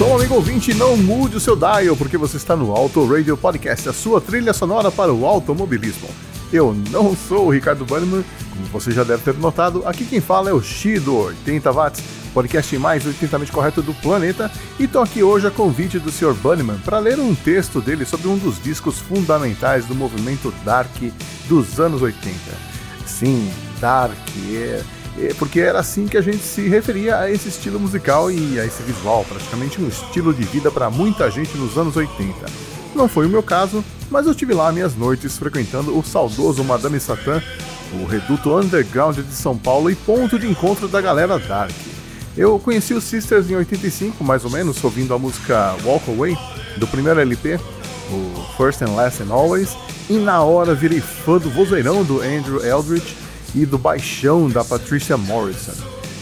Som, amigo ouvinte, não mude o seu dial, porque você está no Auto Radio Podcast, a sua trilha sonora para o automobilismo. Eu não sou o Ricardo Bannerman, como você já deve ter notado, aqui quem fala é o Shido 80 Watts, podcast mais 80mente correto do planeta, e estou aqui hoje a convite do Sr. Bunnyman para ler um texto dele sobre um dos discos fundamentais do movimento Dark dos anos 80. Sim, Dark, é, porque era assim que a gente se referia a esse estilo musical e a esse visual, praticamente um estilo de vida para muita gente nos anos 80. Não foi o meu caso, mas eu tive lá minhas noites frequentando o saudoso Madame Satã, o reduto underground de São Paulo e ponto de encontro da galera dark. Eu conheci os Sisters em 85, mais ou menos, ouvindo a música Walk Away, do primeiro LP, o First and Last and Always, e na hora virei fã do vozeirão do Andrew Eldridge e do baixão da Patricia Morrison.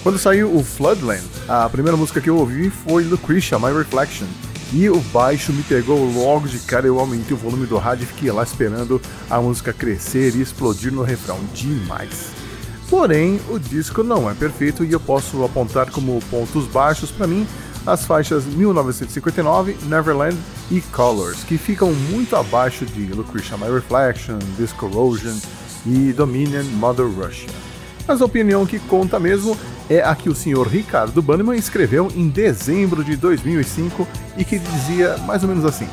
Quando saiu o Floodland, a primeira música que eu ouvi foi Lucretia, My Reflection, e o baixo me pegou logo de cara, eu aumentei o volume do rádio e fiquei lá esperando a música crescer e explodir no refrão. Demais! Porém, o disco não é perfeito e eu posso apontar como pontos baixos para mim as faixas 1959, Neverland e Colors, que ficam muito abaixo de Lucretia My Reflection, Discorrosion e Dominion Mother Russia. Mas a opinião que conta mesmo é a que o senhor Ricardo Banneman escreveu em dezembro de 2005 e que dizia mais ou menos assim: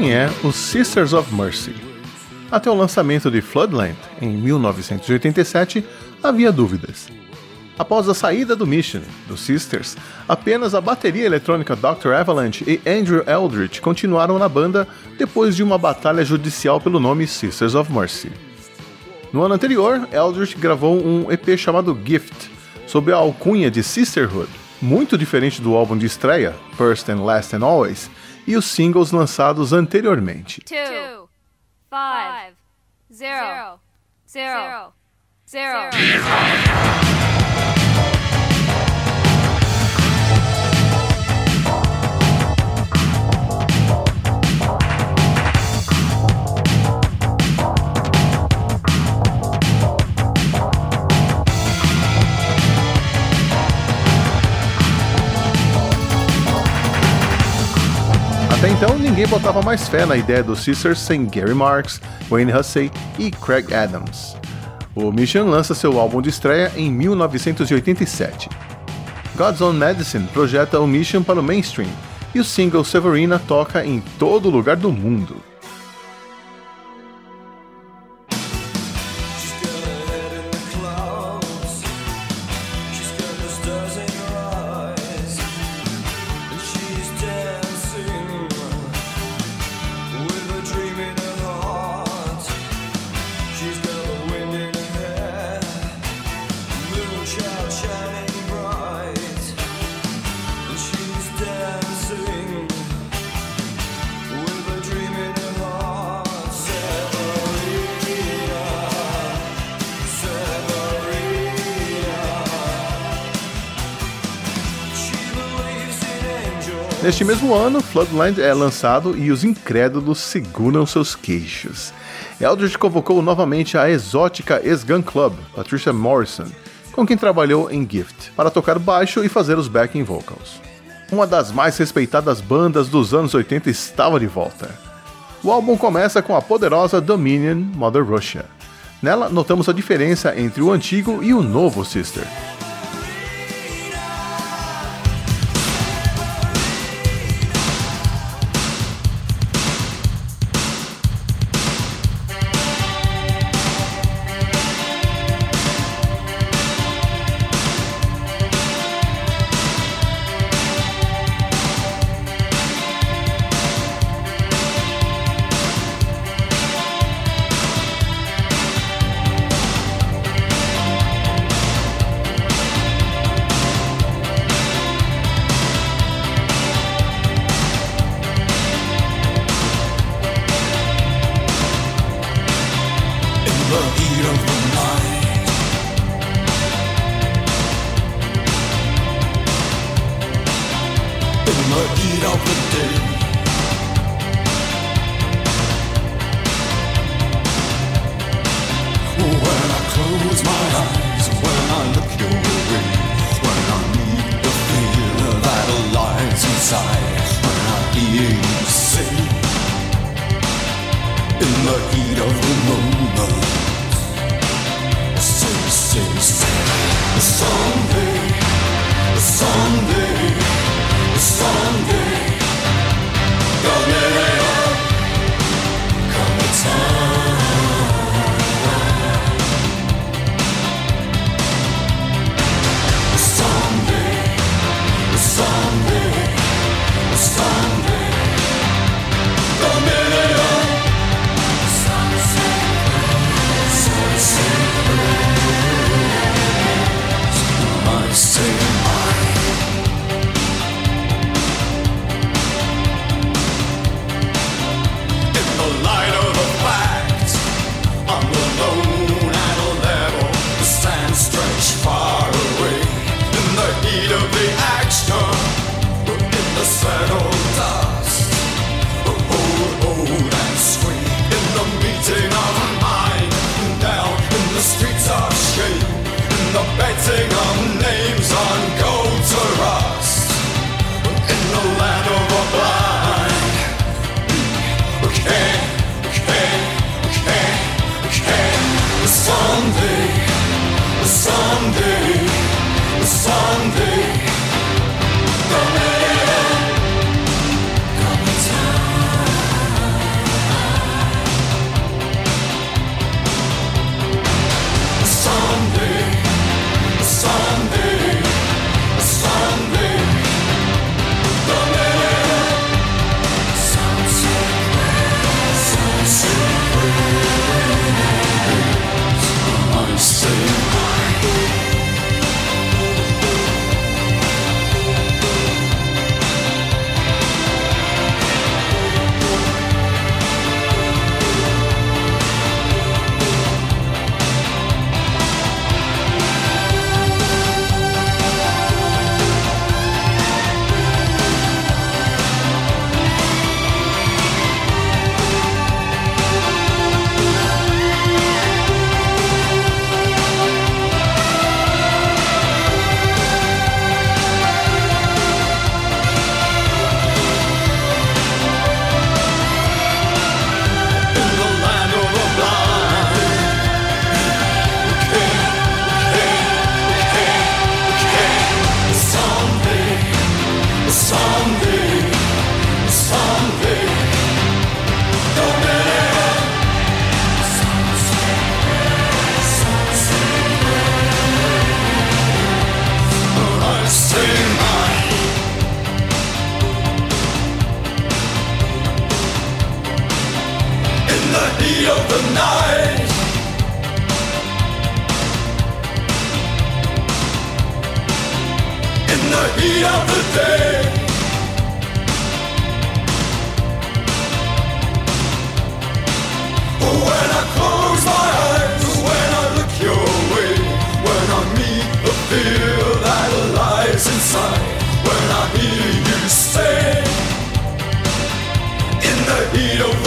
Quem é os Sisters of Mercy? Até o lançamento de Floodland, em 1987, havia dúvidas. Após a saída do Mission, dos Sisters, apenas a bateria eletrônica Dr. Avalanche e Andrew Eldritch continuaram na banda depois de uma batalha judicial pelo nome Sisters of Mercy. No ano anterior, Eldritch gravou um EP chamado Gift, sob a alcunha de Sisterhood, muito diferente do álbum de estreia, First and Last and Always, e os singles lançados anteriormente. Two, five, zero, zero, zero. Botava mais fé na ideia dos Sisters sem Gary Marks, Wayne Hussey e Craig Adams. O Mission lança seu álbum de estreia em 1987. God's Own Medicine projeta o Mission para o mainstream, e o single Severina toca em todo lugar do mundo. Neste mesmo ano, Floodland é lançado e os incrédulos seguram seus queixos. Eldridge convocou novamente a exótica ex-gun club, Patricia Morrison, com quem trabalhou em Gift, para tocar baixo e fazer os backing vocals. Uma das mais respeitadas bandas dos anos 80 estava de volta. O álbum começa com a poderosa Dominion Mother Russia. Nela, notamos a diferença entre o antigo e o novo Sister. Mosquito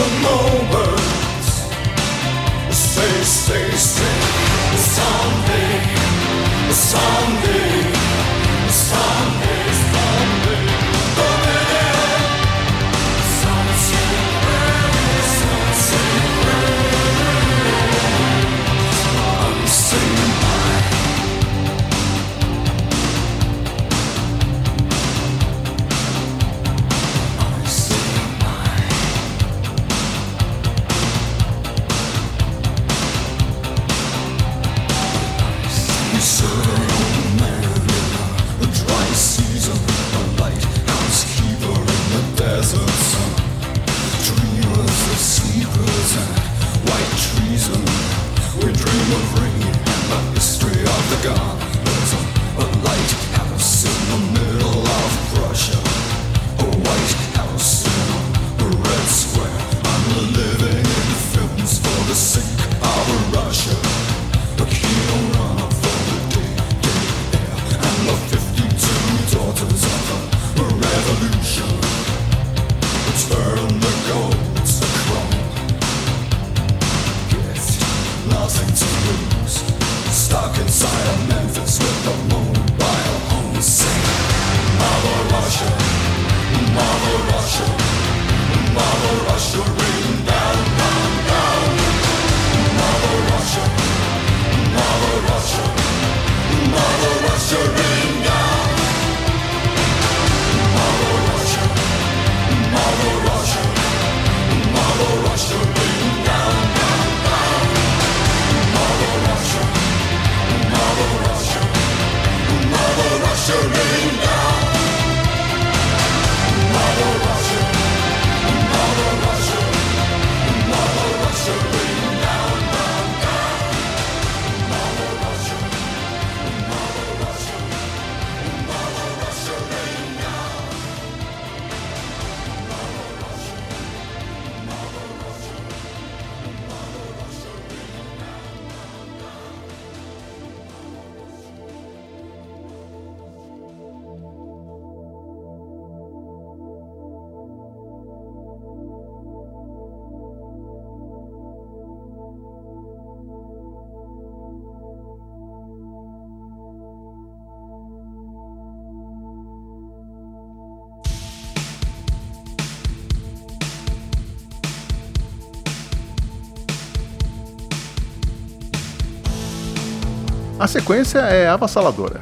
A sequência é avassaladora.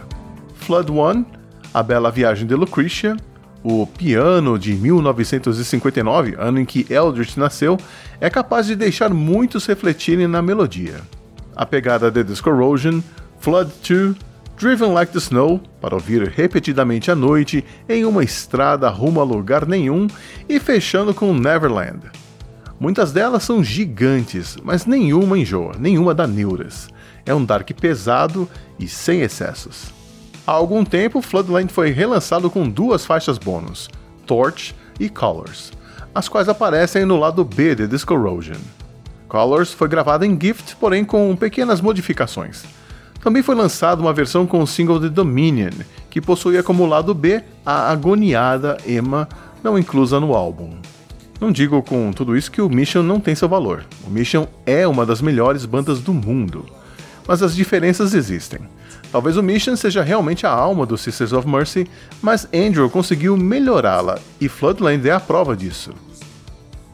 Flood One, A Bela Viagem de Lucretia, o piano de 1959, ano em que Eldritch nasceu, é capaz de deixar muitos refletirem na melodia. A pegada de Discorrosion, Flood 2, Driven Like the Snow, para ouvir repetidamente à noite em uma estrada rumo a lugar nenhum, e fechando com Neverland. Muitas delas são gigantes, mas nenhuma enjoa, nenhuma dá neuras. É um dark pesado e sem excessos. Há algum tempo, Floodland foi relançado com duas faixas bônus, Torch e Colors, as quais aparecem no lado B de Discorrosion. Colors foi gravada em Gift, porém com pequenas modificações. Também foi lançada uma versão com o single de Dominion, que possuía como lado B a agoniada Emma, não inclusa no álbum. Não digo com tudo isso que o Mission não tem seu valor. O Mission é uma das melhores bandas do mundo. Mas as diferenças existem. Talvez o Mission seja realmente a alma do Sisters of Mercy, mas Andrew conseguiu melhorá-la e Floodland é a prova disso.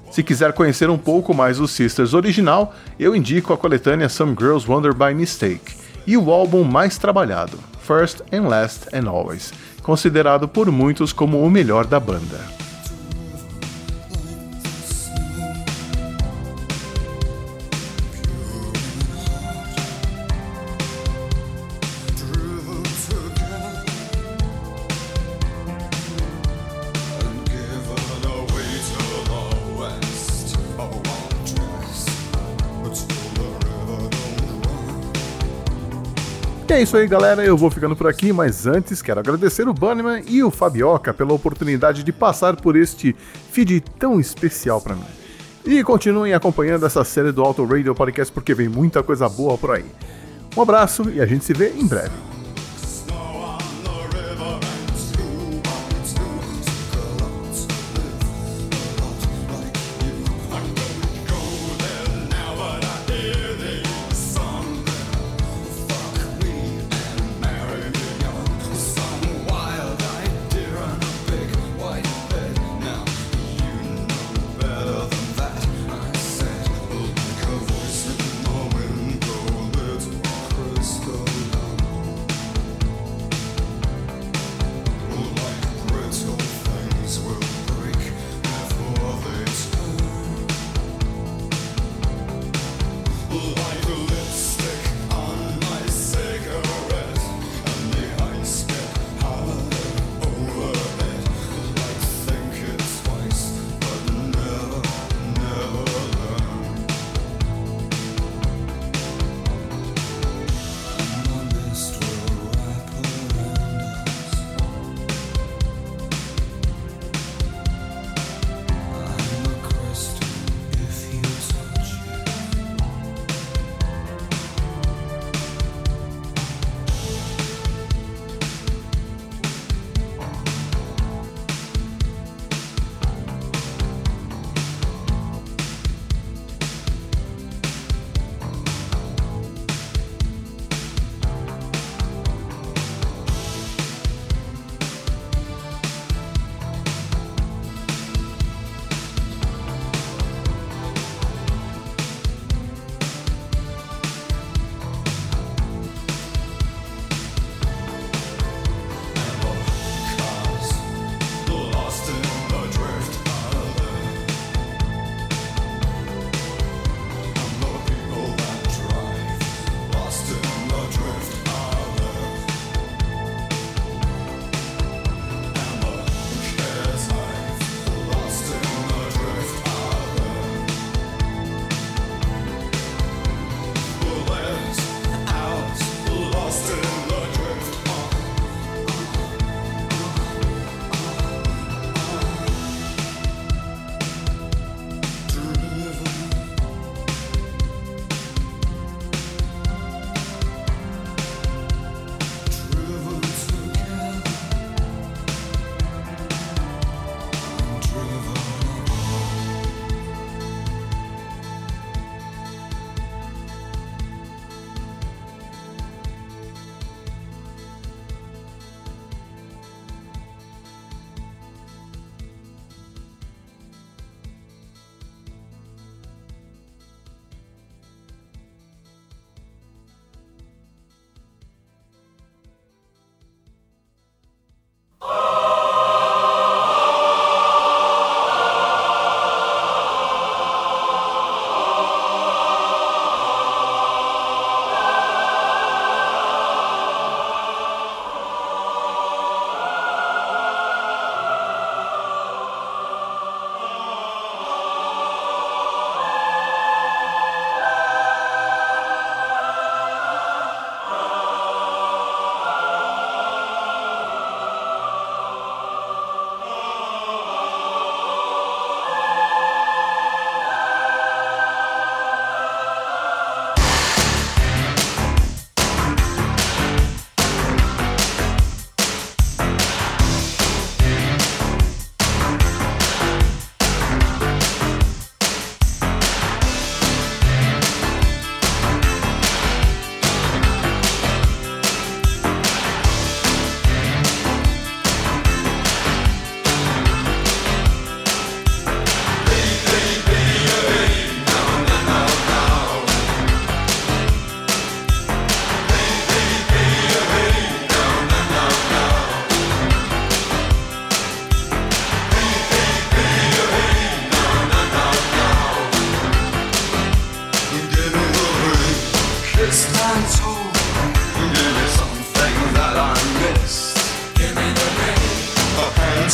Se quiser conhecer um pouco mais o Sisters original, eu indico a coletânea Some Girls Wonder by Mistake e o álbum mais trabalhado, First and Last and Always, considerado por muitos como o melhor da banda. Isso aí, galera. Eu vou ficando por aqui, mas antes quero agradecer o Bunnyman e o Fabioca pela oportunidade de passar por este feed tão especial para mim. E continuem acompanhando essa série do Auto Radio Podcast porque vem muita coisa boa por aí. Um abraço e a gente se vê em breve.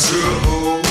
True.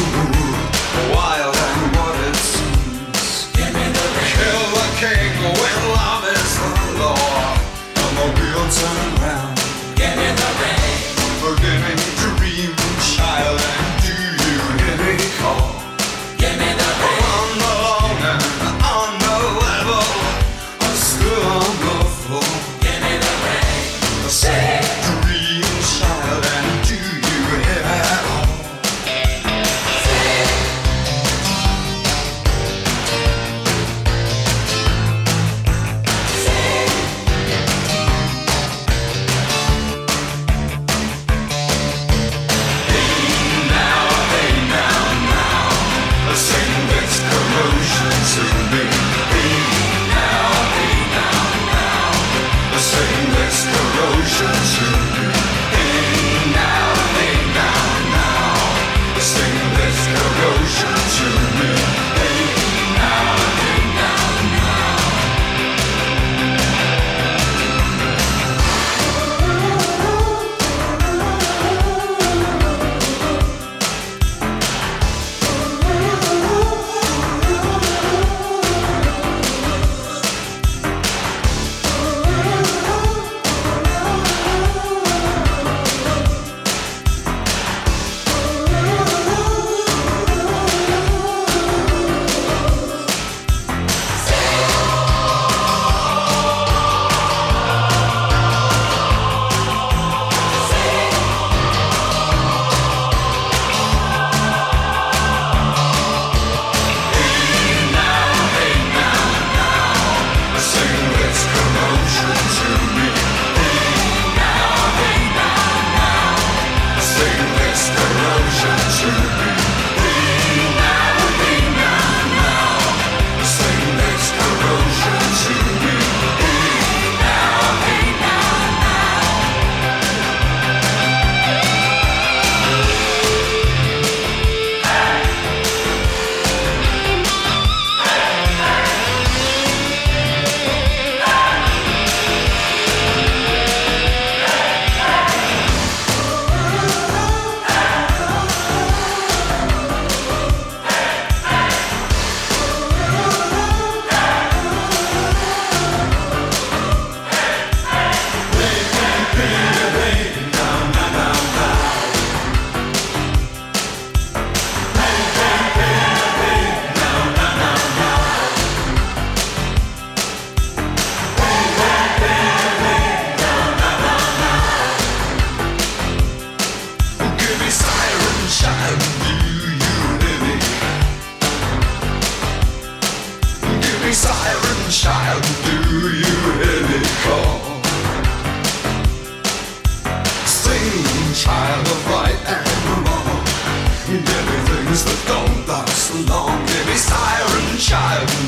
show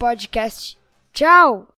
Podcast. Tchau!